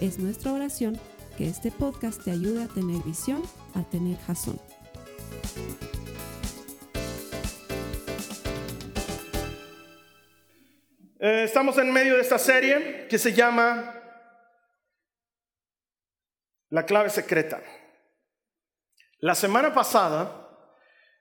Es nuestra oración que este podcast te ayude a tener visión, a tener jazón. Eh, estamos en medio de esta serie que se llama La clave secreta. La semana pasada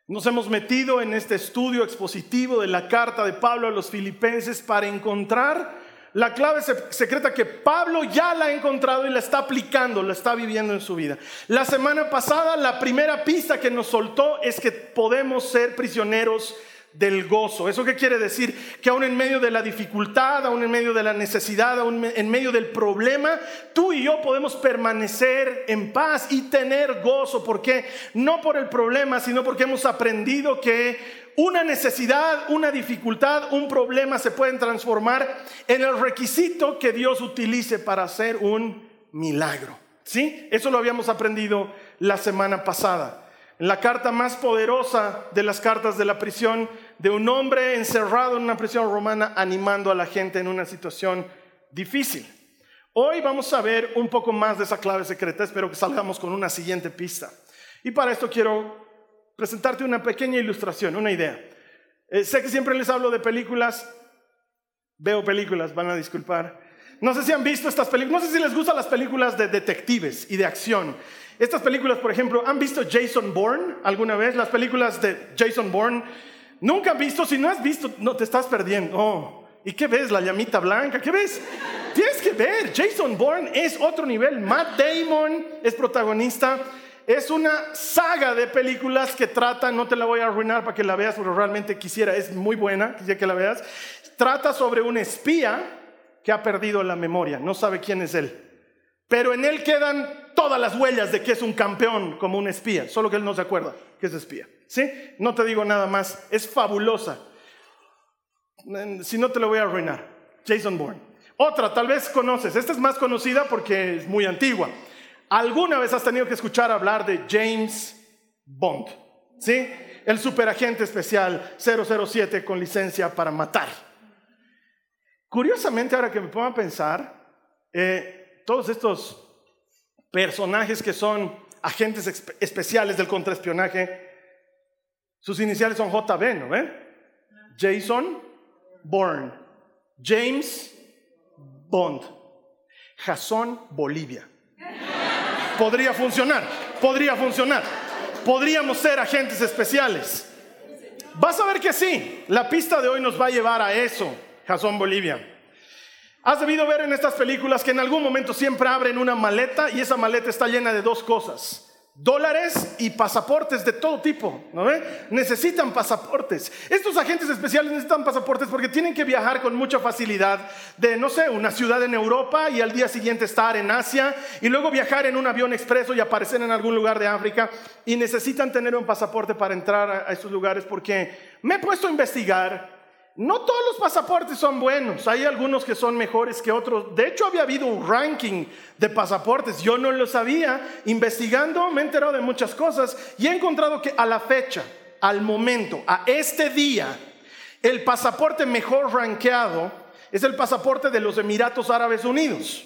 nos hemos metido en este estudio expositivo de la carta de Pablo a los filipenses para encontrar la clave secreta que Pablo ya la ha encontrado y la está aplicando, la está viviendo en su vida. La semana pasada la primera pista que nos soltó es que podemos ser prisioneros del gozo. ¿Eso qué quiere decir? Que aún en medio de la dificultad, aún en medio de la necesidad, aún en medio del problema, tú y yo podemos permanecer en paz y tener gozo. ¿Por qué? No por el problema, sino porque hemos aprendido que una necesidad, una dificultad, un problema se pueden transformar en el requisito que Dios utilice para hacer un milagro. ¿Sí? Eso lo habíamos aprendido la semana pasada. En la carta más poderosa de las cartas de la prisión, de un hombre encerrado en una prisión romana animando a la gente en una situación difícil. Hoy vamos a ver un poco más de esa clave secreta, espero que salgamos con una siguiente pista. Y para esto quiero presentarte una pequeña ilustración, una idea. Eh, sé que siempre les hablo de películas, veo películas, van a disculpar. No sé si han visto estas películas, no sé si les gustan las películas de detectives y de acción. Estas películas, por ejemplo, ¿han visto Jason Bourne alguna vez? Las películas de Jason Bourne Nunca has visto, si no has visto, no te estás perdiendo. Oh, ¿Y qué ves? La llamita blanca, ¿qué ves? Tienes que ver, Jason Bourne es otro nivel. Matt Damon es protagonista. Es una saga de películas que trata, no te la voy a arruinar para que la veas, pero realmente quisiera, es muy buena, quisiera que la veas. Trata sobre un espía que ha perdido la memoria, no sabe quién es él. Pero en él quedan todas las huellas de que es un campeón como un espía, solo que él no se acuerda que es espía. ¿Sí? No te digo nada más, es fabulosa. Si no te lo voy a arruinar. Jason Bourne. Otra, tal vez conoces, esta es más conocida porque es muy antigua. ¿Alguna vez has tenido que escuchar hablar de James Bond? ¿Sí? El superagente especial 007 con licencia para matar. Curiosamente, ahora que me pongo a pensar, eh, todos estos personajes que son agentes especiales del contraespionaje, sus iniciales son JB, ¿no ve? Jason Bourne, James Bond, Jason Bolivia. Podría funcionar, podría funcionar. Podríamos ser agentes especiales. Vas a ver que sí, la pista de hoy nos va a llevar a eso, Jason Bolivia. Has debido ver en estas películas que en algún momento siempre abren una maleta y esa maleta está llena de dos cosas dólares y pasaportes de todo tipo, ¿no ve? Necesitan pasaportes. Estos agentes especiales necesitan pasaportes porque tienen que viajar con mucha facilidad de, no sé, una ciudad en Europa y al día siguiente estar en Asia y luego viajar en un avión expreso y aparecer en algún lugar de África y necesitan tener un pasaporte para entrar a, a esos lugares porque me he puesto a investigar no todos los pasaportes son buenos, hay algunos que son mejores que otros. De hecho, había habido un ranking de pasaportes, yo no lo sabía. Investigando me he enterado de muchas cosas y he encontrado que a la fecha, al momento, a este día, el pasaporte mejor rankeado es el pasaporte de los Emiratos Árabes Unidos.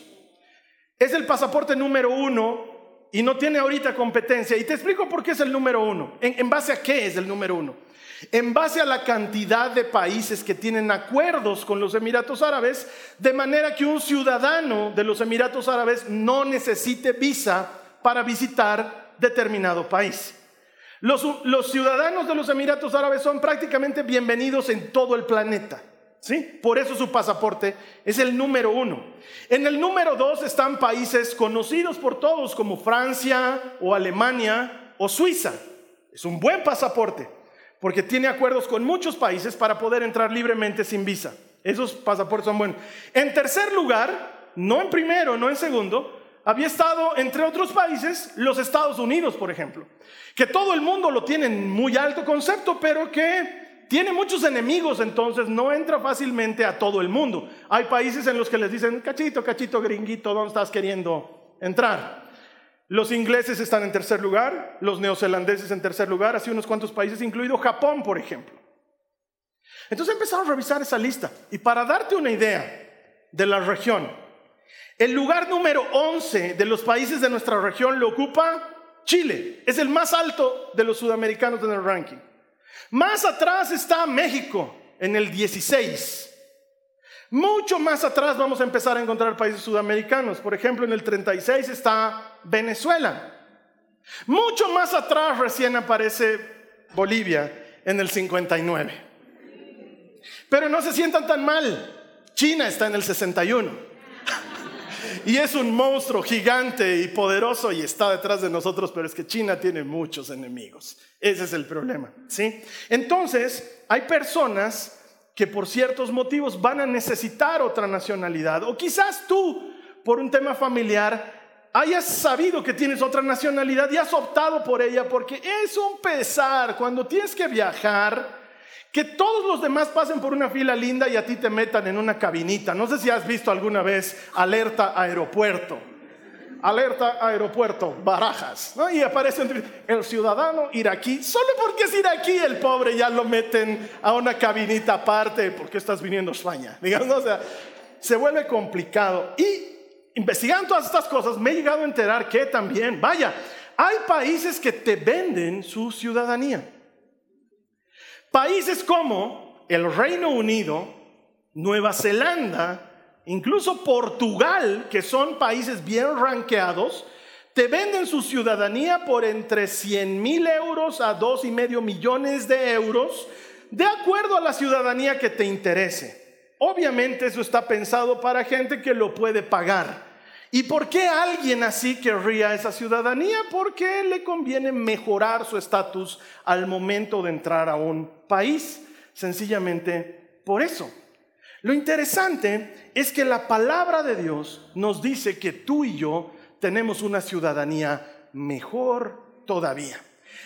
Es el pasaporte número uno y no tiene ahorita competencia. Y te explico por qué es el número uno. ¿En, en base a qué es el número uno? En base a la cantidad de países que tienen acuerdos con los Emiratos Árabes, de manera que un ciudadano de los Emiratos Árabes no necesite visa para visitar determinado país. Los, ciudadanos de los Emiratos Árabes son prácticamente bienvenidos en todo el planeta. ¿Sí? Por eso su pasaporte es el número uno. En el número dos están países conocidos por todos como Francia o Alemania o Suiza. Es un buen pasaporte porque tiene acuerdos con muchos países para poder entrar libremente sin visa. Esos pasaportes son buenos. En tercer lugar, no en primero, no en segundo, había estado, entre otros países, los Estados Unidos, por ejemplo, que todo el mundo lo tiene en muy alto concepto, pero que tiene muchos enemigos, entonces no entra fácilmente a todo el mundo. Hay países en los que les dicen, cachito, cachito, gringuito, ¿dónde estás queriendo entrar? Los ingleses están en tercer lugar, los neozelandeses en tercer lugar, así unos cuantos países, incluido Japón, por ejemplo. Entonces empezaron a revisar esa lista. Y para darte una idea de la región, el lugar número 11 de los países de nuestra región lo ocupa Chile. Es el más alto de los sudamericanos en el ranking. Más atrás está México, en el 16. Mucho más atrás vamos a empezar a encontrar países sudamericanos. Por ejemplo, en el 36 está Venezuela. Mucho más atrás recién aparece Bolivia en el 59. Pero no se sientan tan mal. China está en el 61 y es un monstruo gigante y poderoso y está detrás de nosotros, pero es que China tiene muchos enemigos. Ese es el problema, ¿sí? Entonces, hay personas que por ciertos motivos van a necesitar otra nacionalidad o quizás tú por un tema familiar hayas sabido que tienes otra nacionalidad y has optado por ella porque es un pesar cuando tienes que viajar que todos los demás pasen por una fila linda y a ti te metan en una cabinita. No sé si has visto alguna vez alerta aeropuerto. Alerta aeropuerto, barajas. Y aparece el ciudadano iraquí. Solo porque es iraquí el pobre ya lo meten a una cabinita aparte porque estás viniendo a España. Digamos, o sea, se vuelve complicado. Y investigando todas estas cosas me he llegado a enterar que también, vaya, hay países que te venden su ciudadanía. Países como el Reino Unido, Nueva Zelanda, incluso Portugal, que son países bien ranqueados, te venden su ciudadanía por entre 100 mil euros a dos y medio millones de euros, de acuerdo a la ciudadanía que te interese. Obviamente eso está pensado para gente que lo puede pagar. ¿Y por qué alguien así querría esa ciudadanía? Porque le conviene mejorar su estatus al momento de entrar a un país. Sencillamente por eso. Lo interesante es que la palabra de Dios nos dice que tú y yo tenemos una ciudadanía mejor todavía.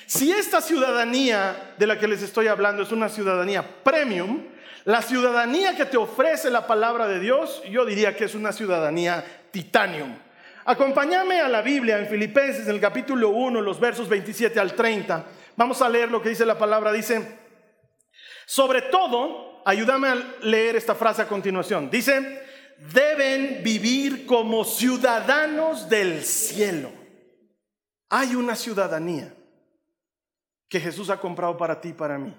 Si esta ciudadanía de la que les estoy hablando es una ciudadanía premium, la ciudadanía que te ofrece la palabra de Dios, yo diría que es una ciudadanía titanium. Acompáñame a la Biblia en Filipenses, en el capítulo 1, los versos 27 al 30. Vamos a leer lo que dice la palabra. Dice, sobre todo, ayúdame a leer esta frase a continuación. Dice, deben vivir como ciudadanos del cielo. Hay una ciudadanía que Jesús ha comprado para ti y para mí.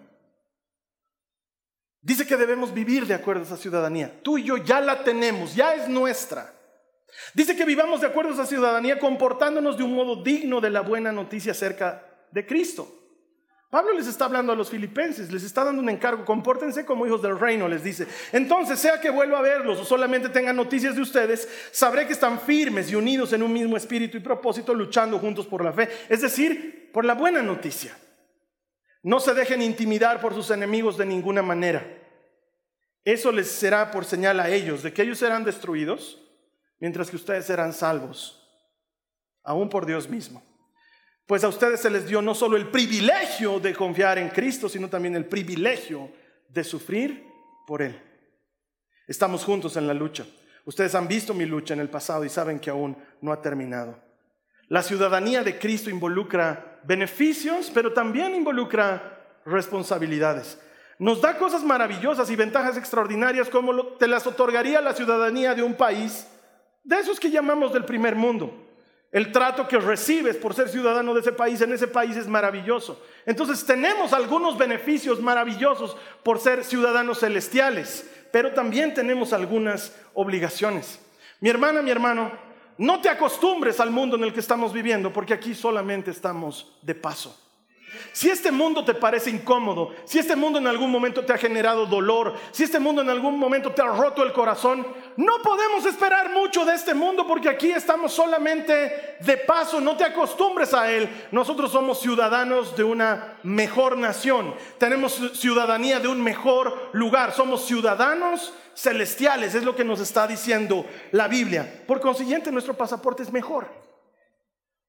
Dice que debemos vivir de acuerdo a esa ciudadanía. Tú y yo ya la tenemos, ya es nuestra. Dice que vivamos de acuerdo a esa ciudadanía comportándonos de un modo digno de la buena noticia acerca de Cristo. Pablo les está hablando a los filipenses, les está dando un encargo, compórtense como hijos del reino, les dice. Entonces, sea que vuelva a verlos o solamente tenga noticias de ustedes, sabré que están firmes y unidos en un mismo espíritu y propósito, luchando juntos por la fe, es decir, por la buena noticia. No se dejen intimidar por sus enemigos de ninguna manera. Eso les será por señal a ellos de que ellos serán destruidos, mientras que ustedes serán salvos, aún por Dios mismo. Pues a ustedes se les dio no solo el privilegio de confiar en Cristo, sino también el privilegio de sufrir por Él. Estamos juntos en la lucha. Ustedes han visto mi lucha en el pasado y saben que aún no ha terminado. La ciudadanía de Cristo involucra beneficios, pero también involucra responsabilidades. Nos da cosas maravillosas y ventajas extraordinarias como te las otorgaría la ciudadanía de un país, de esos que llamamos del primer mundo. El trato que recibes por ser ciudadano de ese país en ese país es maravilloso. Entonces tenemos algunos beneficios maravillosos por ser ciudadanos celestiales, pero también tenemos algunas obligaciones. Mi hermana, mi hermano, no te acostumbres al mundo en el que estamos viviendo, porque aquí solamente estamos de paso. Si este mundo te parece incómodo, si este mundo en algún momento te ha generado dolor, si este mundo en algún momento te ha roto el corazón, no podemos esperar mucho de este mundo porque aquí estamos solamente de paso, no te acostumbres a él. Nosotros somos ciudadanos de una mejor nación, tenemos ciudadanía de un mejor lugar, somos ciudadanos celestiales, es lo que nos está diciendo la Biblia. Por consiguiente, nuestro pasaporte es mejor.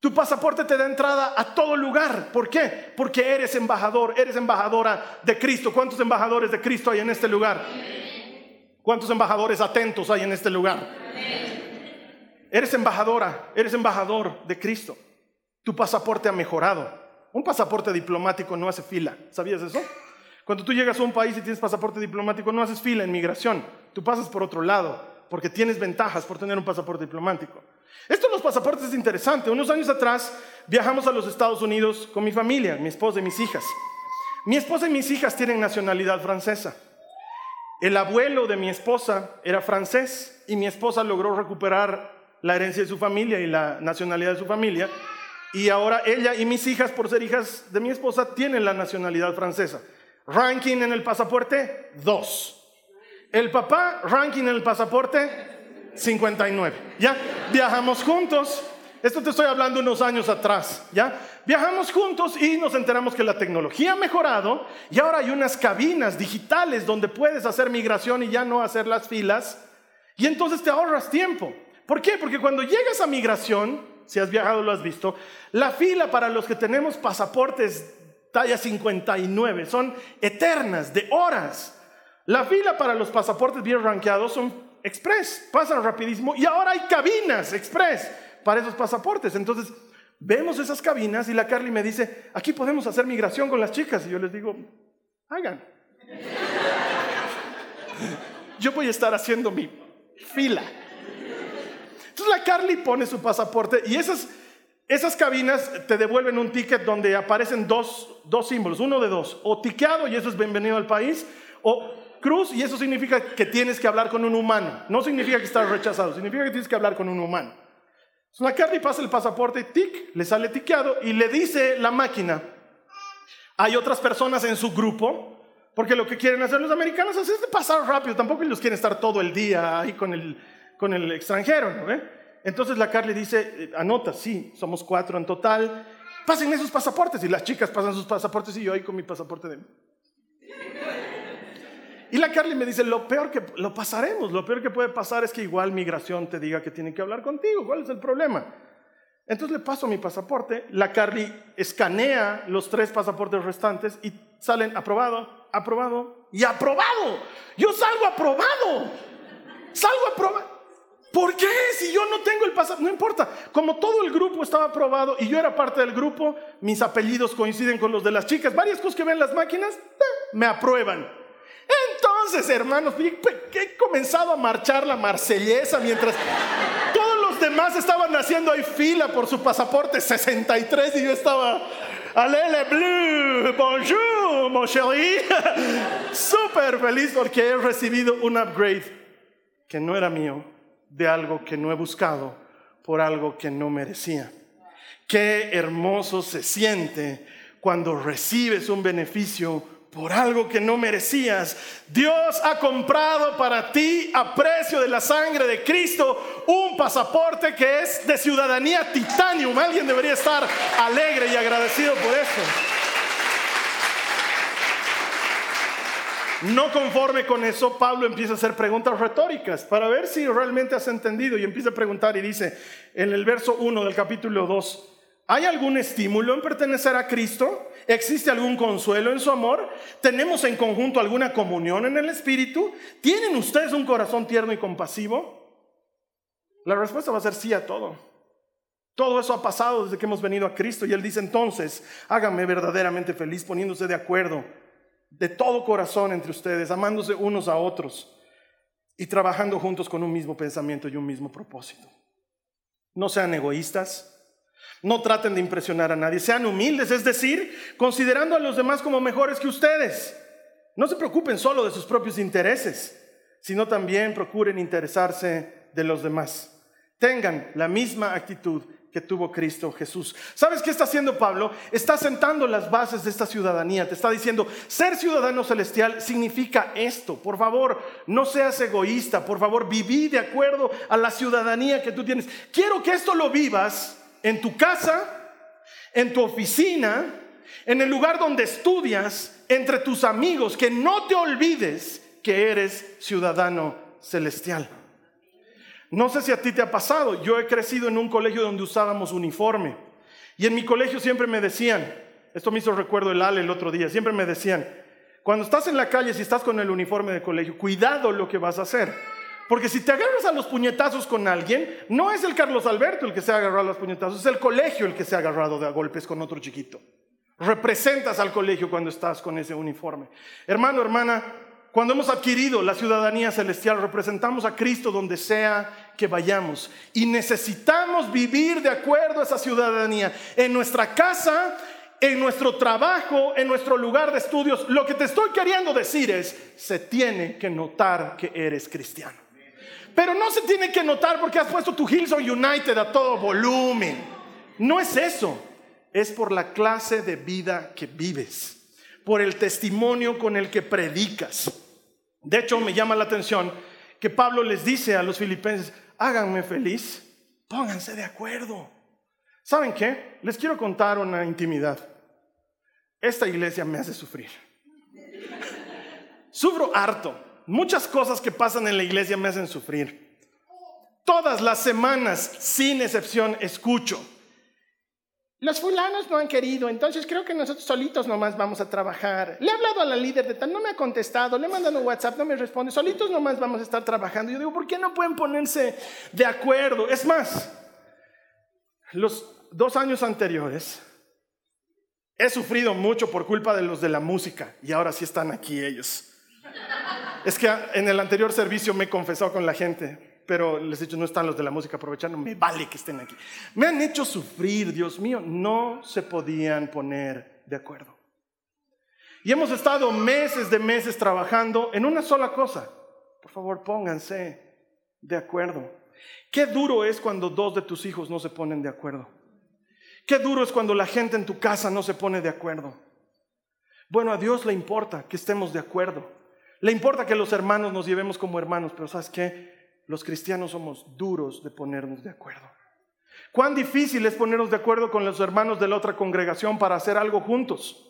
Tu pasaporte te da entrada a todo lugar. ¿Por qué? Porque eres embajador, eres embajadora de Cristo. ¿Cuántos embajadores de Cristo hay en este lugar? ¿Cuántos embajadores atentos hay en este lugar? Eres embajadora, eres embajador de Cristo. Tu pasaporte ha mejorado. Un pasaporte diplomático no hace fila. ¿Sabías eso? Cuando tú llegas a un país y tienes pasaporte diplomático, no haces fila en migración. Tú pasas por otro lado, porque tienes ventajas por tener un pasaporte diplomático. Esto de los pasaportes es interesante. Unos años atrás viajamos a los Estados Unidos con mi familia, mi esposa y mis hijas. Mi esposa y mis hijas tienen nacionalidad francesa. El abuelo de mi esposa era francés y mi esposa logró recuperar la herencia de su familia y la nacionalidad de su familia. Y ahora ella y mis hijas, por ser hijas de mi esposa, tienen la nacionalidad francesa. Ranking en el pasaporte, dos. El papá, ranking en el pasaporte, 59. ¿Ya? Viajamos juntos. Esto te estoy hablando unos años atrás, ¿ya? Viajamos juntos y nos enteramos que la tecnología ha mejorado y ahora hay unas cabinas digitales donde puedes hacer migración y ya no hacer las filas y entonces te ahorras tiempo. ¿Por qué? Porque cuando llegas a migración, si has viajado lo has visto, la fila para los que tenemos pasaportes talla 59 son eternas, de horas. La fila para los pasaportes bien rankeados son express, pasan rapidísimo y ahora hay cabinas express para esos pasaportes. Entonces, vemos esas cabinas y la Carly me dice, aquí podemos hacer migración con las chicas. Y yo les digo, hagan. Yo voy a estar haciendo mi fila. Entonces la Carly pone su pasaporte y esas, esas cabinas te devuelven un ticket donde aparecen dos, dos símbolos, uno de dos, o tiqueado y eso es bienvenido al país, o cruz y eso significa que tienes que hablar con un humano. No significa que estás rechazado, significa que tienes que hablar con un humano. La Carly pasa el pasaporte, tic, le sale tiqueado y le dice la máquina, hay otras personas en su grupo, porque lo que quieren hacer los americanos es pasar rápido, tampoco ellos quieren estar todo el día ahí con el, con el extranjero, ¿no? Entonces la Carly dice, eh, anota, sí, somos cuatro en total, pasen esos pasaportes y las chicas pasan sus pasaportes y yo ahí con mi pasaporte de... Y la Carly me dice, lo peor que lo pasaremos, lo peor que puede pasar es que igual migración te diga que tiene que hablar contigo, ¿cuál es el problema? Entonces le paso mi pasaporte, la Carly escanea los tres pasaportes restantes y salen aprobado, aprobado y aprobado. Yo salgo aprobado, salgo aprobado. ¿Por qué? Si yo no tengo el pasaporte, no importa. Como todo el grupo estaba aprobado y yo era parte del grupo, mis apellidos coinciden con los de las chicas. Varias cosas que ven las máquinas, me aprueban. Entonces, hermanos, he comenzado a marchar la marsellesa mientras todos los demás estaban haciendo ahí fila por su pasaporte 63 y yo estaba, alele bleu, bonjour, mon chéri. Súper feliz porque he recibido un upgrade que no era mío, de algo que no he buscado, por algo que no merecía. Qué hermoso se siente cuando recibes un beneficio por algo que no merecías. Dios ha comprado para ti a precio de la sangre de Cristo un pasaporte que es de ciudadanía titanium. Alguien debería estar alegre y agradecido por eso. No conforme con eso, Pablo empieza a hacer preguntas retóricas para ver si realmente has entendido y empieza a preguntar y dice en el verso 1 del capítulo 2, ¿hay algún estímulo en pertenecer a Cristo? ¿Existe algún consuelo en su amor? ¿Tenemos en conjunto alguna comunión en el Espíritu? ¿Tienen ustedes un corazón tierno y compasivo? La respuesta va a ser sí a todo. Todo eso ha pasado desde que hemos venido a Cristo y Él dice entonces, hágame verdaderamente feliz poniéndose de acuerdo de todo corazón entre ustedes, amándose unos a otros y trabajando juntos con un mismo pensamiento y un mismo propósito. No sean egoístas, no traten de impresionar a nadie, sean humildes, es decir, considerando a los demás como mejores que ustedes. No se preocupen solo de sus propios intereses, sino también procuren interesarse de los demás. Tengan la misma actitud que tuvo Cristo Jesús. ¿Sabes qué está haciendo Pablo? Está sentando las bases de esta ciudadanía. Te está diciendo, ser ciudadano celestial significa esto. Por favor, no seas egoísta. Por favor, viví de acuerdo a la ciudadanía que tú tienes. Quiero que esto lo vivas en tu casa, en tu oficina, en el lugar donde estudias, entre tus amigos, que no te olvides que eres ciudadano celestial. No sé si a ti te ha pasado, yo he crecido en un colegio donde usábamos uniforme. Y en mi colegio siempre me decían, esto me hizo recuerdo el Ale el otro día, siempre me decían, cuando estás en la calle, si estás con el uniforme de colegio, cuidado lo que vas a hacer. Porque si te agarras a los puñetazos con alguien, no es el Carlos Alberto el que se ha agarrado a los puñetazos, es el colegio el que se ha agarrado de golpes con otro chiquito. Representas al colegio cuando estás con ese uniforme. Hermano, hermana, cuando hemos adquirido la ciudadanía celestial, representamos a Cristo donde sea que vayamos. Y necesitamos vivir de acuerdo a esa ciudadanía. En nuestra casa, en nuestro trabajo, en nuestro lugar de estudios. Lo que te estoy queriendo decir es, se tiene que notar que eres cristiano. Pero no se tiene que notar porque has puesto tu Hillsong United a todo volumen. No es eso. Es por la clase de vida que vives. Por el testimonio con el que predicas de hecho, me llama la atención que Pablo les dice a los filipenses, háganme feliz, pónganse de acuerdo. ¿Saben qué? Les quiero contar una intimidad. Esta iglesia me hace sufrir. Sufro harto. Muchas cosas que pasan en la iglesia me hacen sufrir. Todas las semanas, sin excepción, escucho los fulanos no han querido, entonces creo que nosotros solitos nomás vamos a trabajar. Le he hablado a la líder de tal, no me ha contestado, le he mandado un WhatsApp, no me responde, solitos nomás vamos a estar trabajando. Yo digo, ¿por qué no pueden ponerse de acuerdo? Es más, los dos años anteriores he sufrido mucho por culpa de los de la música y ahora sí están aquí ellos. Es que en el anterior servicio me he confesado con la gente, pero les he dicho, no están los de la música aprovechando, me vale que estén aquí. Me han hecho sufrir, Dios mío, no se podían poner de acuerdo. Y hemos estado meses de meses trabajando en una sola cosa. Por favor, pónganse de acuerdo. Qué duro es cuando dos de tus hijos no se ponen de acuerdo. Qué duro es cuando la gente en tu casa no se pone de acuerdo. Bueno, a Dios le importa que estemos de acuerdo. Le importa que los hermanos nos llevemos como hermanos, pero ¿sabes qué? los cristianos somos duros de ponernos de acuerdo. Cuán difícil es ponernos de acuerdo con los hermanos de la otra congregación para hacer algo juntos.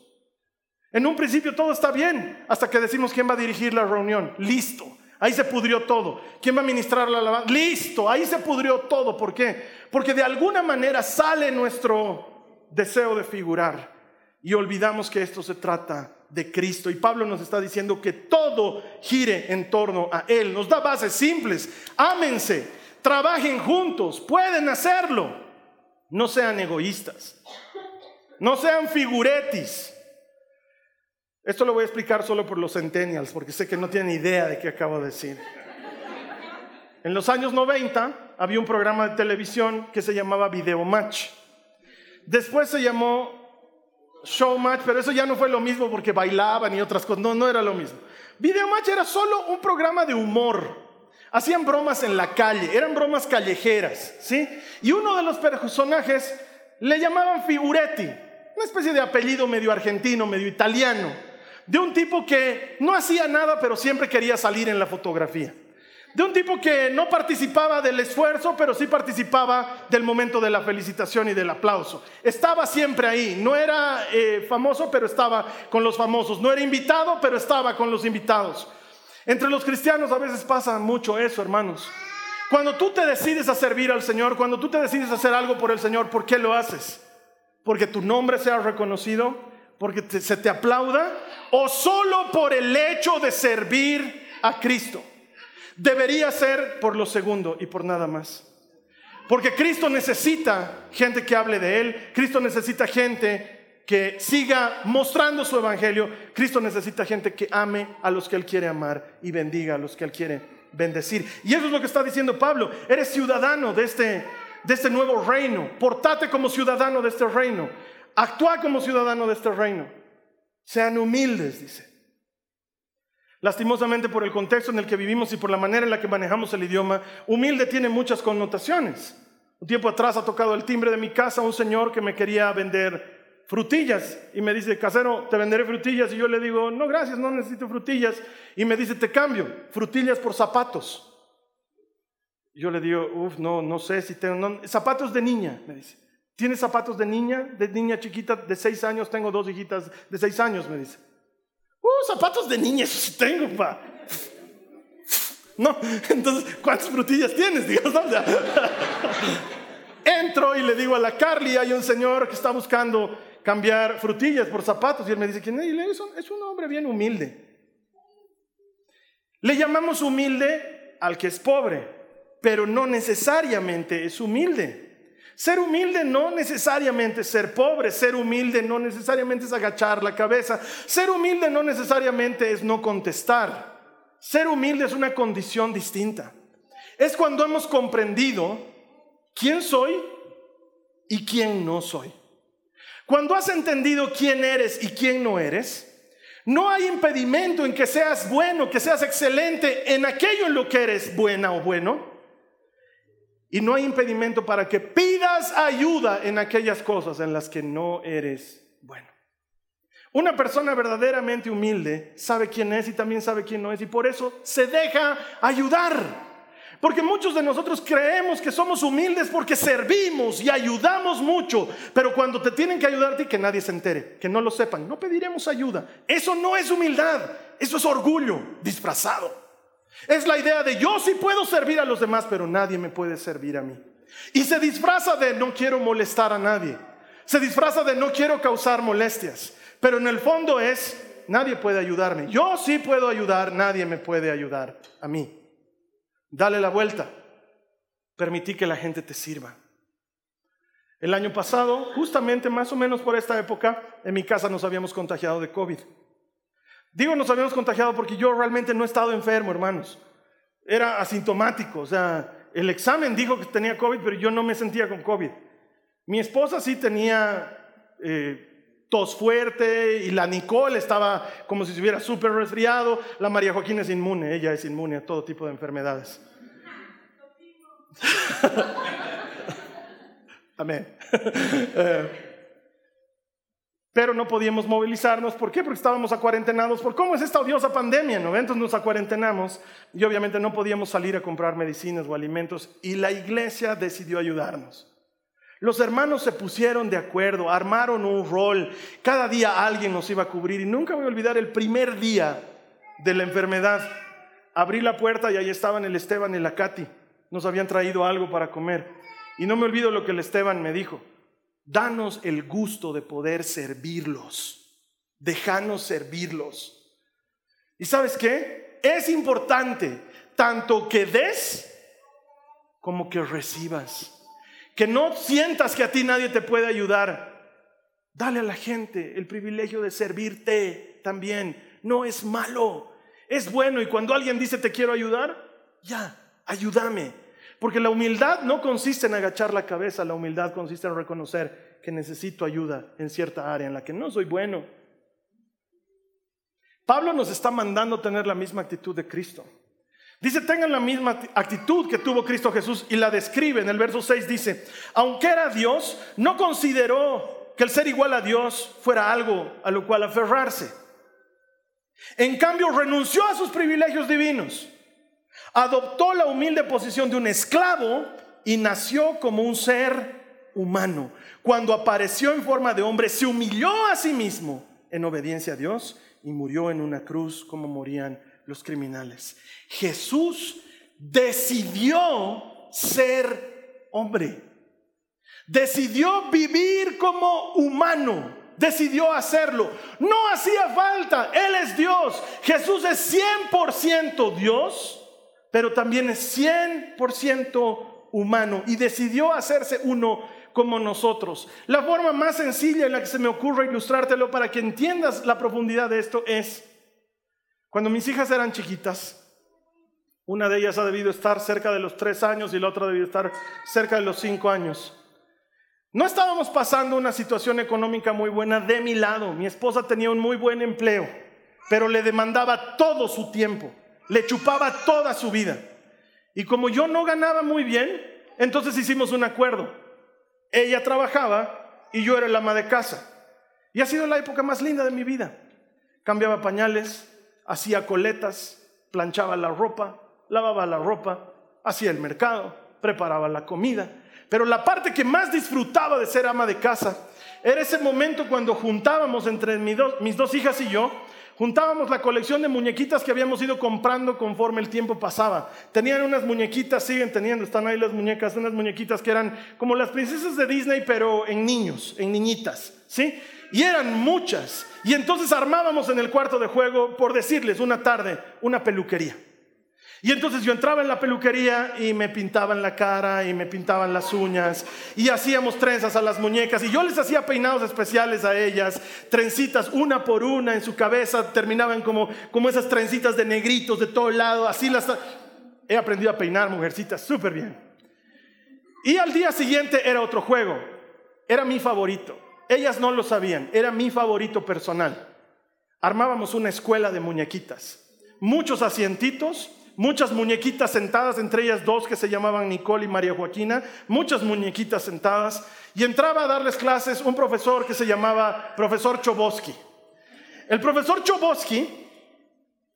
En un principio todo está bien, hasta que decimos quién va a dirigir la reunión. Listo, ahí se pudrió todo. ¿Quién va a ministrar la alabanza? Listo, ahí se pudrió todo. ¿Por qué? Porque de alguna manera sale nuestro deseo de figurar y olvidamos que esto se trata de Cristo. Y Pablo nos está diciendo que todo gire en torno a Él. Nos da bases simples. Ámense, trabajen juntos, pueden hacerlo. No sean egoístas. No sean figuretis. Esto lo voy a explicar solo por los centennials, porque sé que no tienen idea de qué acabo de decir. En los años 90 había un programa de televisión que se llamaba Video Match. Después se llamó Showmatch, pero eso ya no fue lo mismo porque bailaban y otras cosas. No, no era lo mismo. Videomatch era solo un programa de humor. Hacían bromas en la calle, eran bromas callejeras, ¿sí? Y uno de los personajes le llamaban Figuretti, una especie de apellido medio argentino, medio italiano, de un tipo que no hacía nada, pero siempre quería salir en la fotografía de un tipo que no participaba del esfuerzo, pero sí participaba del momento de la felicitación y del aplauso. Estaba siempre ahí, no era eh, famoso, pero estaba con los famosos, no era invitado, pero estaba con los invitados. Entre los cristianos a veces pasa mucho eso, hermanos. Cuando tú te decides a servir al Señor, cuando tú te decides a hacer algo por el Señor, ¿por qué lo haces? Porque tu nombre sea reconocido, porque se te aplauda, o solo por el hecho de servir a Cristo. Debería ser por lo segundo y por nada más. Porque Cristo necesita gente que hable de Él, Cristo necesita gente que siga mostrando su evangelio, Cristo necesita gente que ame a los que Él quiere amar y bendiga a los que Él quiere bendecir. Y eso es lo que está diciendo Pablo, eres ciudadano de este, de este nuevo reino, portate como ciudadano de este reino, actúa como ciudadano de este reino, sean humildes, dice. Lastimosamente por el contexto en el que vivimos y por la manera en la que manejamos el idioma, humilde tiene muchas connotaciones. Un tiempo atrás ha tocado el timbre de mi casa un señor que me quería vender frutillas y me dice, casero, te venderé frutillas. Y yo le digo, no, gracias, no necesito frutillas. Y me dice, te cambio, frutillas por zapatos. yo le digo, uff, no, no sé si tengo, zapatos de niña, me dice. ¿Tienes zapatos de niña? De niña chiquita de seis años, tengo dos hijitas de seis años, me dice. Uh, zapatos de niña, eso sí tengo, pa. No, entonces, ¿cuántas frutillas tienes? Entro y le digo a la Carly, hay un señor que está buscando cambiar frutillas por zapatos. Y él me dice, ¿quién es? Es un hombre bien humilde. Le llamamos humilde al que es pobre, pero no necesariamente es humilde. Ser humilde no necesariamente es ser pobre, ser humilde no necesariamente es agachar la cabeza, ser humilde no necesariamente es no contestar. Ser humilde es una condición distinta. Es cuando hemos comprendido quién soy y quién no soy. Cuando has entendido quién eres y quién no eres, no hay impedimento en que seas bueno, que seas excelente en aquello en lo que eres buena o bueno. Y no hay impedimento para que pidas ayuda en aquellas cosas en las que no eres bueno. Una persona verdaderamente humilde sabe quién es y también sabe quién no es y por eso se deja ayudar. Porque muchos de nosotros creemos que somos humildes porque servimos y ayudamos mucho, pero cuando te tienen que ayudarte que nadie se entere, que no lo sepan, no pediremos ayuda. Eso no es humildad, eso es orgullo disfrazado. Es la idea de yo sí puedo servir a los demás, pero nadie me puede servir a mí. Y se disfraza de no quiero molestar a nadie. Se disfraza de no quiero causar molestias. Pero en el fondo es, nadie puede ayudarme. Yo sí puedo ayudar, nadie me puede ayudar a mí. Dale la vuelta. Permití que la gente te sirva. El año pasado, justamente más o menos por esta época, en mi casa nos habíamos contagiado de COVID. Digo nos habíamos contagiado porque yo realmente no he estado enfermo, hermanos. Era asintomático, o sea, el examen dijo que tenía COVID, pero yo no me sentía con COVID. Mi esposa sí tenía eh, tos fuerte y la Nicole estaba como si se hubiera súper resfriado. La María Joaquín es inmune, ella es inmune a todo tipo de enfermedades. Amén. Pero no podíamos movilizarnos. ¿Por qué? Porque estábamos acuarentenados. ¿Por cómo es esta odiosa pandemia? ¿no? Entonces nos acuarentenamos y obviamente no podíamos salir a comprar medicinas o alimentos y la iglesia decidió ayudarnos. Los hermanos se pusieron de acuerdo, armaron un rol, cada día alguien nos iba a cubrir y nunca voy a olvidar el primer día de la enfermedad. Abrí la puerta y ahí estaban el Esteban y la Katy. Nos habían traído algo para comer. Y no me olvido lo que el Esteban me dijo. Danos el gusto de poder servirlos. Déjanos servirlos. ¿Y sabes qué? Es importante tanto que des como que recibas que no sientas que a ti nadie te puede ayudar. Dale a la gente el privilegio de servirte también. No es malo, es bueno. Y cuando alguien dice te quiero ayudar, ya, ayúdame. Porque la humildad no consiste en agachar la cabeza, la humildad consiste en reconocer que necesito ayuda en cierta área en la que no soy bueno. Pablo nos está mandando tener la misma actitud de Cristo. Dice, tengan la misma actitud que tuvo Cristo Jesús y la describe. En el verso 6 dice, aunque era Dios, no consideró que el ser igual a Dios fuera algo a lo cual aferrarse. En cambio, renunció a sus privilegios divinos, adoptó la humilde posición de un esclavo y nació como un ser humano. Cuando apareció en forma de hombre, se humilló a sí mismo en obediencia a Dios y murió en una cruz como morían los criminales. Jesús decidió ser hombre. Decidió vivir como humano. Decidió hacerlo. No hacía falta. Él es Dios. Jesús es 100% Dios, pero también es 100% humano. Y decidió hacerse uno como nosotros. La forma más sencilla en la que se me ocurre ilustrártelo para que entiendas la profundidad de esto es cuando mis hijas eran chiquitas, una de ellas ha debido estar cerca de los tres años y la otra ha debido estar cerca de los cinco años. No estábamos pasando una situación económica muy buena de mi lado. Mi esposa tenía un muy buen empleo, pero le demandaba todo su tiempo, le chupaba toda su vida. Y como yo no ganaba muy bien, Entonces hicimos un acuerdo. Ella trabajaba y yo era el ama de casa. Y ha sido la época más linda de mi vida. Cambiaba pañales, hacía coletas, planchaba la ropa, lavaba la ropa, hacía el mercado, preparaba la comida. Pero la parte que más disfrutaba de ser ama de casa era ese momento cuando juntábamos entre mis dos, mis dos hijas y yo, juntábamos la colección de muñequitas que habíamos ido comprando conforme el tiempo pasaba. Tenían unas muñequitas, siguen teniendo, están ahí las muñecas, unas muñequitas que eran como las princesas de Disney, pero en niños, en niñitas, ¿sí? Y eran muchas. Y entonces armábamos en el cuarto de juego, por decirles, una tarde, una peluquería. Y entonces yo entraba en la peluquería y me pintaban la cara y me pintaban las uñas y hacíamos trenzas a las muñecas y yo les hacía peinados especiales a ellas, trencitas una por una en su cabeza, terminaban como, como esas trencitas de negritos de todo lado, así las... He aprendido a peinar mujercitas súper bien. Y al día siguiente era otro juego, era mi favorito. Ellas no lo sabían, era mi favorito personal. Armábamos una escuela de muñequitas, muchos asientitos muchas muñequitas sentadas, entre ellas dos que se llamaban Nicole y María Joaquina, muchas muñequitas sentadas, y entraba a darles clases un profesor que se llamaba profesor Chobosky. El profesor Chobosky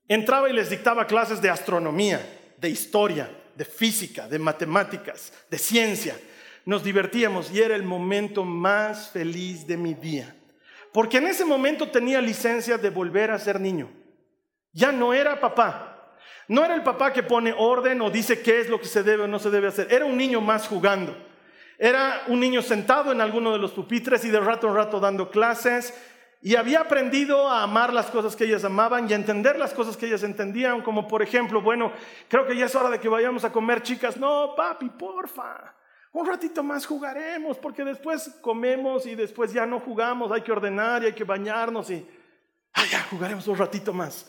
entraba y les dictaba clases de astronomía, de historia, de física, de matemáticas, de ciencia. Nos divertíamos y era el momento más feliz de mi día. Porque en ese momento tenía licencia de volver a ser niño. Ya no era papá, no era el papá que pone orden o dice qué es lo que se debe o no se debe hacer. Era un niño más jugando. Era un niño sentado en alguno de los pupitres y de rato en rato dando clases. Y había aprendido a amar las cosas que ellas amaban y a entender las cosas que ellas entendían, como por ejemplo, bueno, creo que ya es hora de que vayamos a comer, chicas. No, papi, porfa. Un ratito más jugaremos, porque después comemos y después ya no jugamos, hay que ordenar y hay que bañarnos y, ah, ya, jugaremos un ratito más.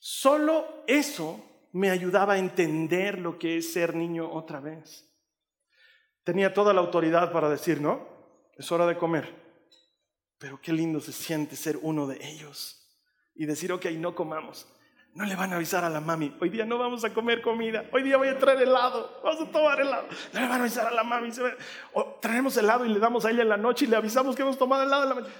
Solo eso me ayudaba a entender lo que es ser niño otra vez. Tenía toda la autoridad para decir, no, es hora de comer. Pero qué lindo se siente ser uno de ellos y decir, ok, no comamos. No le van a avisar a la mami, hoy día no vamos a comer comida, hoy día voy a traer helado, vamos a tomar helado. No le van a avisar a la mami, o traemos helado y le damos a ella en la noche y le avisamos que hemos tomado helado en la mañana.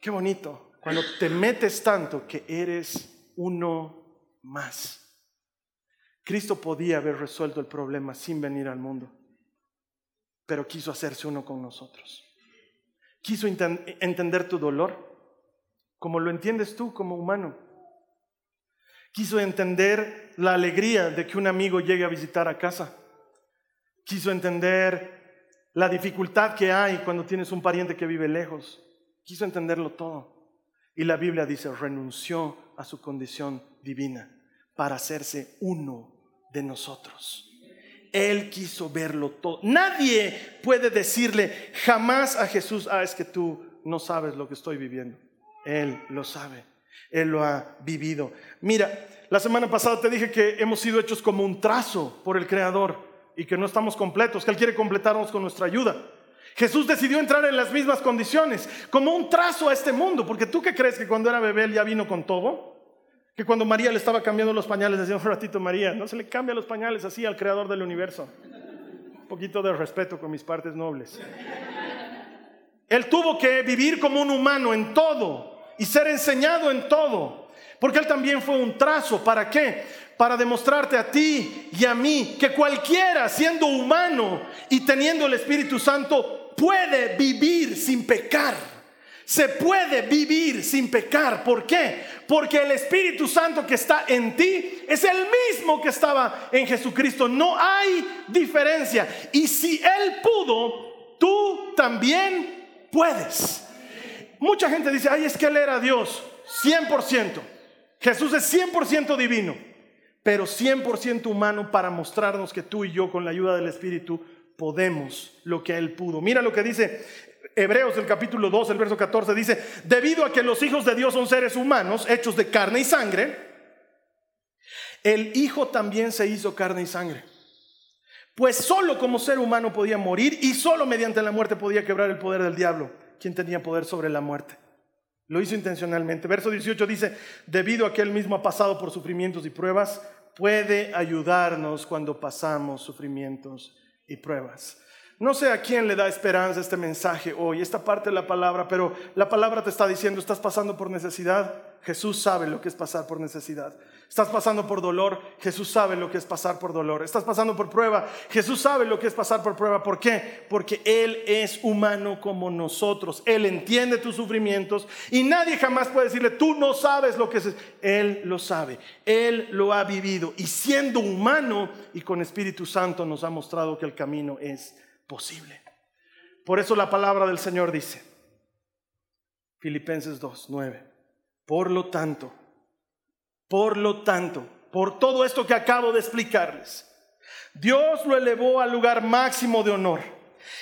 Qué bonito, cuando te metes tanto que eres uno más. Cristo podía haber resuelto el problema sin venir al mundo, pero quiso hacerse uno con nosotros. Quiso entender tu dolor, como lo entiendes tú como humano. Quiso entender la alegría de que un amigo llegue a visitar a casa. Quiso entender la dificultad que hay cuando tienes un pariente que vive lejos. Quiso entenderlo todo. Y la Biblia dice, renunció a su condición divina para hacerse uno de nosotros. Él quiso verlo todo. Nadie puede decirle jamás a Jesús, ah, es que tú no sabes lo que estoy viviendo. Él lo sabe. Él lo ha vivido. Mira, la semana pasada te dije que hemos sido hechos como un trazo por el Creador y que no estamos completos, que Él quiere completarnos con nuestra ayuda. Jesús decidió entrar en las mismas condiciones, como un trazo a este mundo, porque tú qué crees que cuando era bebé él ya vino con todo? Que cuando María le estaba cambiando los pañales, decía un ratito María, no se le cambia los pañales así al creador del universo. Un poquito de respeto con mis partes nobles. Él tuvo que vivir como un humano en todo y ser enseñado en todo, porque él también fue un trazo. ¿Para qué? Para demostrarte a ti y a mí que cualquiera siendo humano y teniendo el Espíritu Santo puede vivir sin pecar. Se puede vivir sin pecar. ¿Por qué? Porque el Espíritu Santo que está en ti es el mismo que estaba en Jesucristo. No hay diferencia. Y si Él pudo, tú también puedes. Mucha gente dice, ay, es que Él era Dios. 100%. Jesús es 100% divino, pero 100% humano para mostrarnos que tú y yo, con la ayuda del Espíritu, podemos lo que Él pudo. Mira lo que dice Hebreos el capítulo 2, el verso 14, dice, debido a que los hijos de Dios son seres humanos, hechos de carne y sangre, el Hijo también se hizo carne y sangre. Pues solo como ser humano podía morir y solo mediante la muerte podía quebrar el poder del diablo, quien tenía poder sobre la muerte. Lo hizo intencionalmente. Verso 18 dice, debido a que él mismo ha pasado por sufrimientos y pruebas, puede ayudarnos cuando pasamos sufrimientos y pruebas. No sé a quién le da esperanza este mensaje hoy, esta parte de la palabra, pero la palabra te está diciendo, estás pasando por necesidad, Jesús sabe lo que es pasar por necesidad. Estás pasando por dolor, Jesús sabe lo que es pasar por dolor. Estás pasando por prueba, Jesús sabe lo que es pasar por prueba. ¿Por qué? Porque Él es humano como nosotros. Él entiende tus sufrimientos y nadie jamás puede decirle, tú no sabes lo que es. Él lo sabe, Él lo ha vivido y siendo humano y con Espíritu Santo nos ha mostrado que el camino es posible. Por eso la palabra del Señor dice, Filipenses 2, 9, por lo tanto, por lo tanto, por todo esto que acabo de explicarles, Dios lo elevó al lugar máximo de honor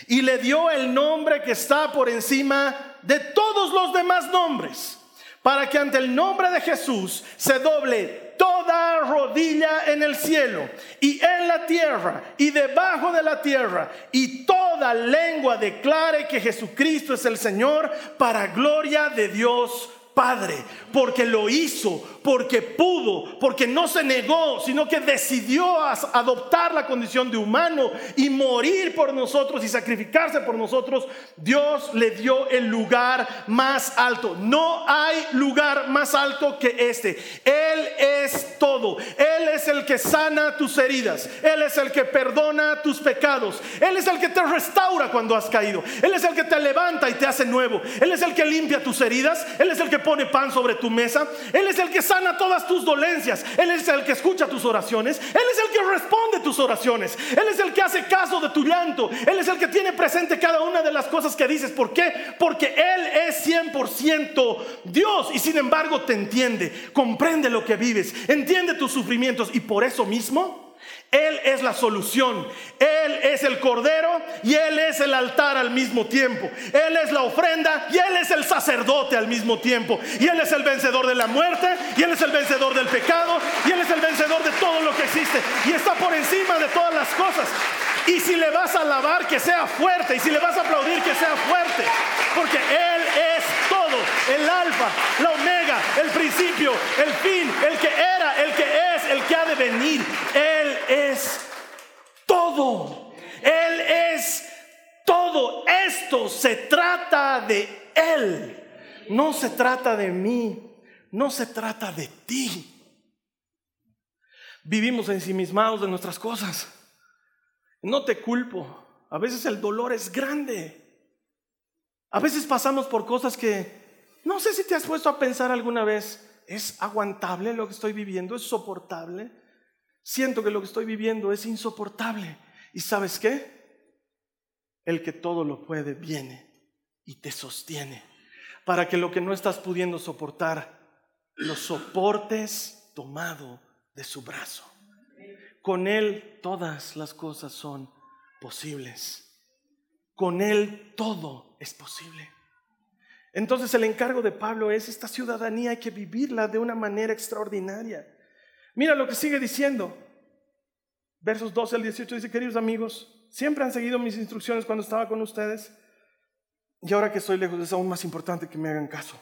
y le dio el nombre que está por encima de todos los demás nombres, para que ante el nombre de Jesús se doble toda rodilla en el cielo y en la tierra y debajo de la tierra y toda lengua declare que Jesucristo es el Señor para gloria de Dios Padre, porque lo hizo, porque pudo, porque no se negó, sino que decidió adoptar la condición de humano y morir por nosotros y sacrificarse por nosotros, Dios le dio el lugar más alto. No hay lugar más alto que este. Él es todo. Él es el que sana tus heridas. Él es el que perdona tus pecados. Él es el que te restaura cuando has caído. Él es el que te levanta y te hace nuevo. Él es el que limpia tus heridas. Él es el que pone pan sobre tu mesa. Él es el que sana todas tus dolencias. Él es el que escucha tus oraciones. Él es el que responde tus oraciones. Él es el que hace caso de tu llanto. Él es el que tiene presente cada una de las cosas que dices. ¿Por qué? Porque Él es 100% Dios y sin embargo te entiende, comprende lo que vives, entiende tus sufrimientos y por eso mismo él es la solución. Él es el cordero y Él es el altar al mismo tiempo. Él es la ofrenda y Él es el sacerdote al mismo tiempo. Y Él es el vencedor de la muerte y Él es el vencedor del pecado y Él es el vencedor de todo lo que existe. Y está por encima de todas las cosas. Y si le vas a alabar, que sea fuerte. Y si le vas a aplaudir, que sea fuerte. Porque Él es todo. El alfa, la omega, el principio, el fin, el que era, el que es, el que ha de venir. Él todo. Él es todo. Esto se trata de Él. No se trata de mí. No se trata de ti. Vivimos ensimismados de nuestras cosas. No te culpo. A veces el dolor es grande. A veces pasamos por cosas que no sé si te has puesto a pensar alguna vez, ¿es aguantable lo que estoy viviendo? ¿Es soportable? Siento que lo que estoy viviendo es insoportable. ¿Y sabes qué? El que todo lo puede viene y te sostiene para que lo que no estás pudiendo soportar lo soportes tomado de su brazo. Con Él todas las cosas son posibles. Con Él todo es posible. Entonces el encargo de Pablo es, esta ciudadanía hay que vivirla de una manera extraordinaria. Mira lo que sigue diciendo. Versos 12 al 18 dice, queridos amigos, siempre han seguido mis instrucciones cuando estaba con ustedes y ahora que estoy lejos es aún más importante que me hagan caso.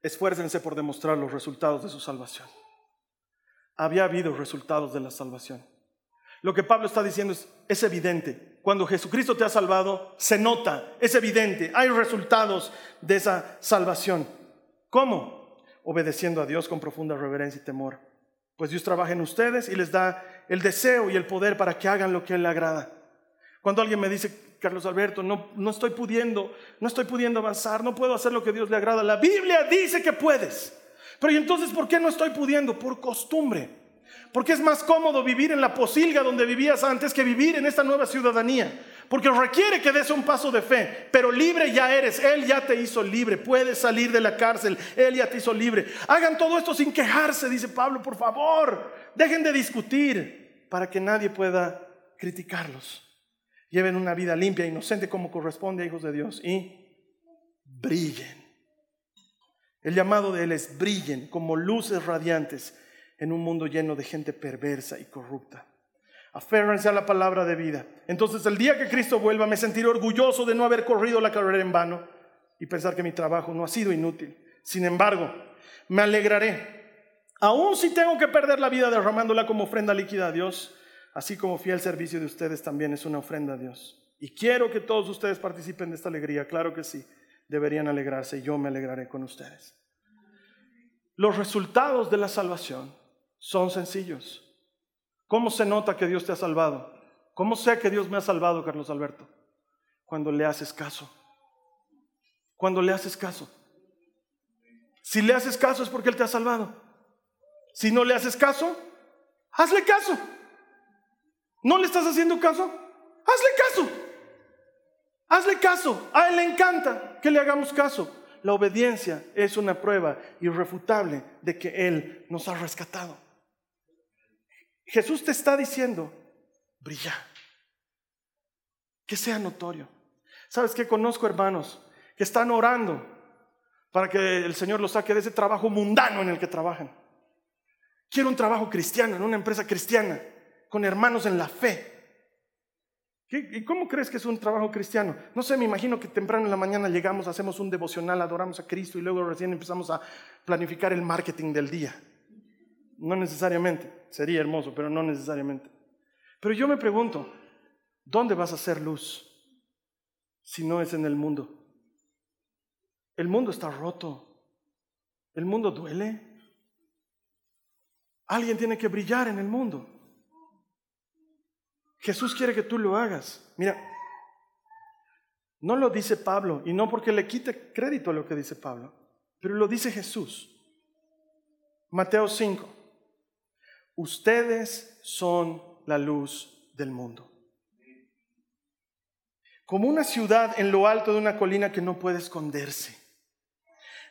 Esfuércense por demostrar los resultados de su salvación había habido resultados de la salvación. Lo que Pablo está diciendo es, es evidente. Cuando Jesucristo te ha salvado, se nota, es evidente, hay resultados de esa salvación. ¿Cómo? Obedeciendo a Dios con profunda reverencia y temor. Pues Dios trabaja en ustedes y les da el deseo y el poder para que hagan lo que Él le agrada. Cuando alguien me dice, Carlos Alberto, no, no estoy pudiendo, no estoy pudiendo avanzar, no puedo hacer lo que Dios le agrada. La Biblia dice que puedes. Pero ¿y entonces por qué no estoy pudiendo? Por costumbre. Porque es más cómodo vivir en la posilga donde vivías antes que vivir en esta nueva ciudadanía. Porque requiere que des un paso de fe, pero libre ya eres. Él ya te hizo libre. Puedes salir de la cárcel. Él ya te hizo libre. Hagan todo esto sin quejarse, dice Pablo, por favor. Dejen de discutir para que nadie pueda criticarlos. Lleven una vida limpia, inocente como corresponde a hijos de Dios y brillen el llamado de Él es brillen como luces radiantes en un mundo lleno de gente perversa y corrupta. Aférrense a la palabra de vida. Entonces el día que Cristo vuelva me sentiré orgulloso de no haber corrido la carrera en vano y pensar que mi trabajo no ha sido inútil. Sin embargo, me alegraré Aún si tengo que perder la vida derramándola como ofrenda líquida a Dios, así como fiel servicio de ustedes también es una ofrenda a Dios. Y quiero que todos ustedes participen de esta alegría, claro que sí, deberían alegrarse y yo me alegraré con ustedes. Los resultados de la salvación son sencillos. ¿Cómo se nota que Dios te ha salvado? ¿Cómo sé que Dios me ha salvado, Carlos Alberto? Cuando le haces caso. Cuando le haces caso. Si le haces caso es porque Él te ha salvado. Si no le haces caso, hazle caso. ¿No le estás haciendo caso? Hazle caso. Hazle caso. A Él le encanta que le hagamos caso. La obediencia es una prueba irrefutable de que Él nos ha rescatado. Jesús te está diciendo, brilla, que sea notorio. ¿Sabes qué? Conozco hermanos que están orando para que el Señor los saque de ese trabajo mundano en el que trabajan. Quiero un trabajo cristiano, en una empresa cristiana, con hermanos en la fe. ¿Y cómo crees que es un trabajo cristiano? No sé, me imagino que temprano en la mañana llegamos, hacemos un devocional, adoramos a Cristo y luego recién empezamos a planificar el marketing del día. No necesariamente, sería hermoso, pero no necesariamente. Pero yo me pregunto, ¿dónde vas a hacer luz si no es en el mundo? El mundo está roto. El mundo duele. Alguien tiene que brillar en el mundo. Jesús quiere que tú lo hagas. Mira, no lo dice Pablo, y no porque le quite crédito a lo que dice Pablo, pero lo dice Jesús. Mateo 5. Ustedes son la luz del mundo. Como una ciudad en lo alto de una colina que no puede esconderse.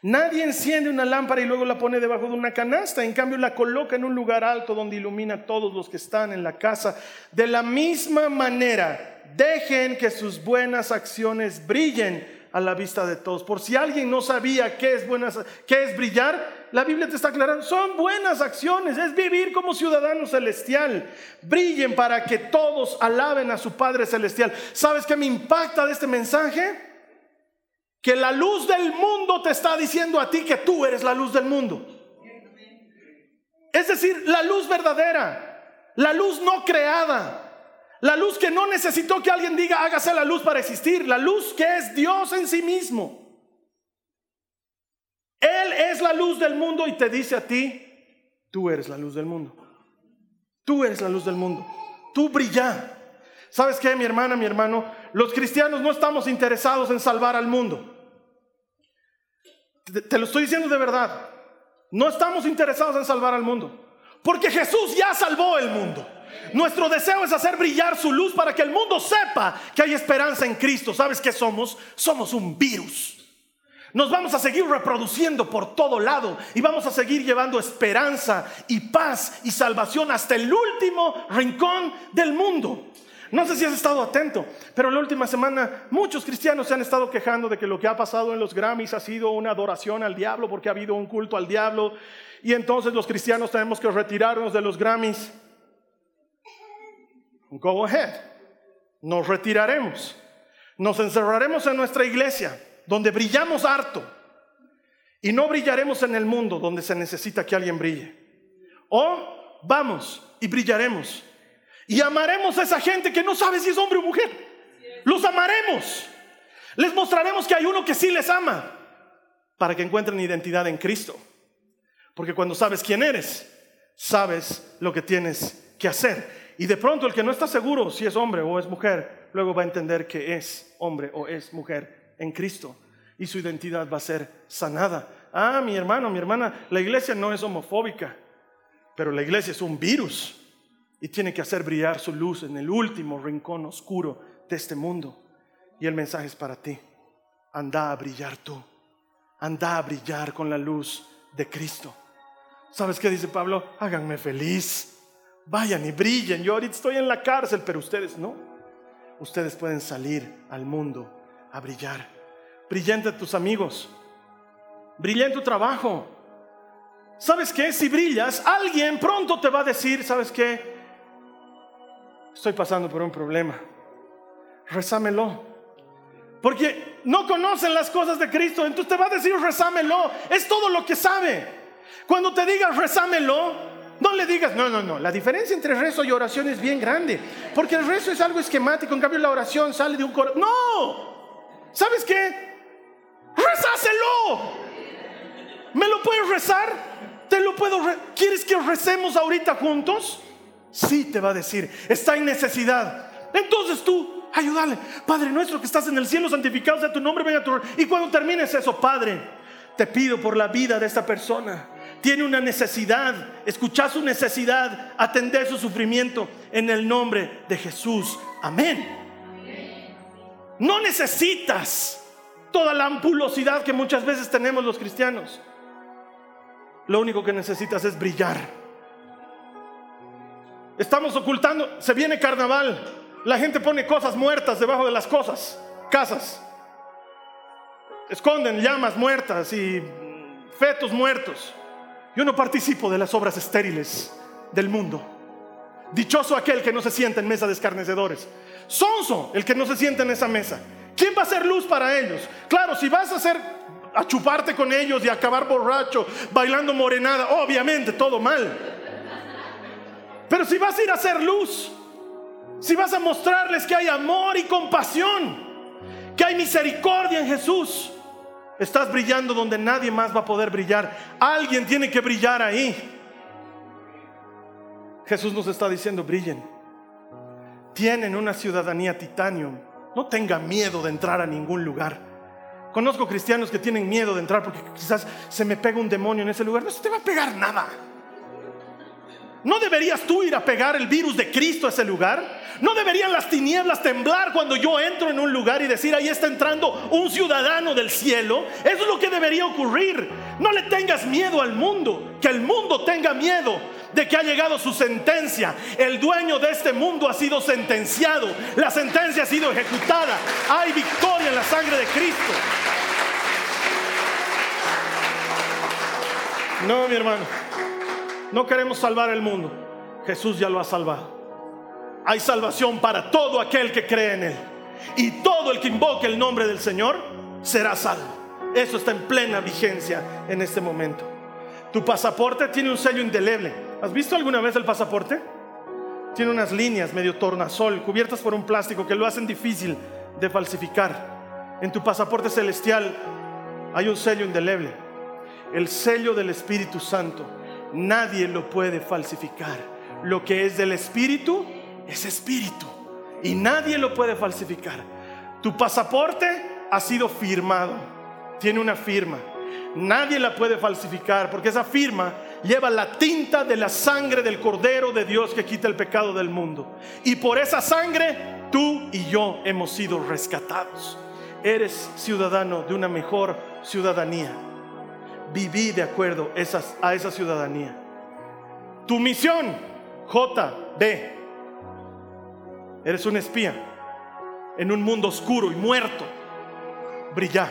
Nadie enciende una lámpara y luego la pone debajo de una canasta, en cambio la coloca en un lugar alto donde ilumina a todos los que están en la casa. De la misma manera, dejen que sus buenas acciones brillen a la vista de todos. Por si alguien no sabía qué es, buenas, qué es brillar, la Biblia te está aclarando, son buenas acciones, es vivir como ciudadano celestial. Brillen para que todos alaben a su Padre celestial. ¿Sabes qué me impacta de este mensaje? que la luz del mundo te está diciendo a ti que tú eres la luz del mundo. Es decir, la luz verdadera, la luz no creada, la luz que no necesitó que alguien diga hágase la luz para existir, la luz que es Dios en sí mismo. Él es la luz del mundo y te dice a ti, tú eres la luz del mundo. Tú eres la luz del mundo. Tú brilla. ¿Sabes qué, mi hermana, mi hermano? Los cristianos no estamos interesados en salvar al mundo. Te, lo estoy diciendo de verdad. No estamos interesados en salvar al mundo. Porque Jesús ya salvó el mundo. Nuestro deseo es hacer brillar su luz para que el mundo sepa que hay esperanza en Cristo. ¿Sabes qué somos? Somos un virus. Nos vamos a seguir reproduciendo por todo lado y vamos a seguir llevando esperanza y paz y salvación hasta el último rincón del mundo. No sé si has estado atento, pero la última semana muchos cristianos se han estado quejando de que lo que ha pasado en los Grammys ha sido una adoración al diablo porque ha habido un culto al diablo y entonces los cristianos tenemos que retirarnos de los Grammys. Go ahead. Nos retiraremos. Nos encerraremos en nuestra iglesia donde brillamos harto y no brillaremos en el mundo donde se necesita que alguien brille. O vamos y brillaremos y amaremos a esa gente que no sabe si es hombre o mujer. Los amaremos. Les mostraremos que hay uno que sí les ama para que encuentren identidad en Cristo. Porque cuando sabes quién eres, sabes lo que tienes que hacer. Y de pronto el que no está seguro si es hombre o es mujer, luego va a entender que es hombre o es mujer en Cristo. Y su identidad va a ser sanada. Ah, mi hermano, mi hermana, la iglesia no es homofóbica, pero la iglesia es un virus y tiene que hacer brillar su luz en el último rincón oscuro de este mundo. Y el mensaje es para ti. Anda a brillar tú. Anda a brillar con la luz de Cristo. ¿Sabes qué dice Pablo? Háganme feliz. Vayan y brillen. Yo ahorita estoy en la cárcel, pero ustedes no. Ustedes pueden salir al mundo a brillar. Brillante tus amigos. Brilla tu trabajo. ¿Sabes qué? Si brillas, alguien pronto te va a decir, ¿sabes qué? estoy pasando por un problema. Rezámelo. Porque no conocen las cosas de Cristo, entonces te va a decir rezámelo. Es todo lo que sabe. Cuando te digas rezámelo, no le digas, no, no, no. La diferencia entre rezo y oración es bien grande. Porque el rezo es algo esquemático, en cambio la oración sale de un corazón. No. ¿Sabes qué? Rezáselo. ¿Me lo puedes rezar? ¿Te lo puedo ¿Quieres que recemos ahorita juntos? Sí, te va a decir, está en necesidad. Entonces tú, ayúdale. Padre nuestro que estás en el cielo, santificado sea tu nombre, venga tu Y cuando termines eso, Padre, te pido por la vida de esta persona. Tiene una necesidad, escuchar su necesidad, atender su sufrimiento en el nombre de Jesús. Amén. No necesitas toda la ampulosidad que muchas veces tenemos los cristianos. Lo único que necesitas es brillar. Estamos ocultando, se viene carnaval, la gente pone cosas muertas debajo de las cosas, casas. Esconden llamas muertas y fetos muertos. Yo no participo de las obras estériles del mundo. Dichoso aquel que no se sienta en mesa de escarnecedores. Sonso el que no se sienta en esa mesa. ¿Quién va a ser luz para ellos? Claro, si vas a hacer a chuparte con ellos y acabar borracho, bailando morenada, obviamente todo mal. Pero si vas a ir a hacer luz, si vas a mostrarles que hay amor y compasión, que hay misericordia en Jesús, estás brillando donde nadie más va a poder brillar. Alguien tiene que brillar ahí. Jesús nos está diciendo, brillen. Tienen una ciudadanía titanio. No tenga miedo de entrar a ningún lugar. Conozco cristianos que tienen miedo de entrar porque quizás se me pega un demonio en ese lugar. No se te va a pegar nada. ¿No deberías tú ir a pegar el virus de Cristo a ese lugar? ¿No deberían las tinieblas temblar cuando yo entro en un lugar y decir, ahí está entrando un ciudadano del cielo? Eso es lo que debería ocurrir. No le tengas miedo al mundo, que el mundo tenga miedo de que ha llegado su sentencia. El dueño de este mundo ha sido sentenciado. La sentencia ha sido ejecutada. Hay victoria en la sangre de Cristo. No, mi hermano. No queremos salvar el mundo. Jesús ya lo ha salvado. Hay salvación para todo aquel que cree en Él. Y todo el que invoque el nombre del Señor será salvo. Eso está en plena vigencia en este momento. Tu pasaporte tiene un sello indeleble ¿Has visto alguna vez el pasaporte? Tiene unas líneas medio tornasol cubiertas por un plástico que lo hacen difícil de falsificar. En tu pasaporte celestial hay un sello indeleble, el sello del Espíritu Santo. Nadie lo puede falsificar. Lo que es del Espíritu es Espíritu y nadie lo puede falsificar. Tu pasaporte ha sido firmado, tiene una firma. Nadie la puede falsificar porque esa firma lleva la tinta de la sangre del Cordero de Dios que quita el pecado del mundo. Y por esa sangre tú y yo hemos sido rescatados. Eres ciudadano de una mejor ciudadanía. Viví de acuerdo a esa ciudadanía. Tu misión, JB. Eres un espía en un mundo oscuro y muerto. Brilla.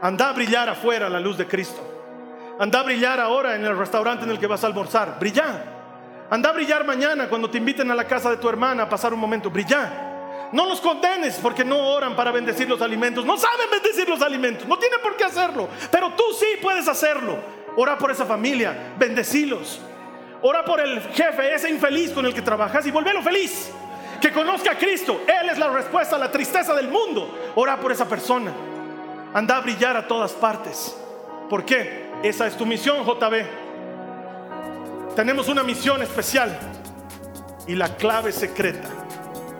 Anda a brillar afuera la luz de Cristo. Anda a brillar ahora en el restaurante en el que vas a almorzar. Brilla. Anda a brillar mañana cuando te inviten a la casa de tu hermana a pasar un momento. Brilla. No los condenes porque no oran para bendecir los alimentos. No saben bendecir los alimentos. No tienen por qué hacerlo. Pero tú sí puedes hacerlo. Ora por esa familia. Bendecilos. Ora por el jefe, ese infeliz con el que trabajas y volvelo feliz. Que conozca a Cristo. Él es la respuesta a la tristeza del mundo. Ora por esa persona. Anda a brillar a todas partes. ¿Por qué? Esa es tu misión, JB. Tenemos una misión especial y la clave secreta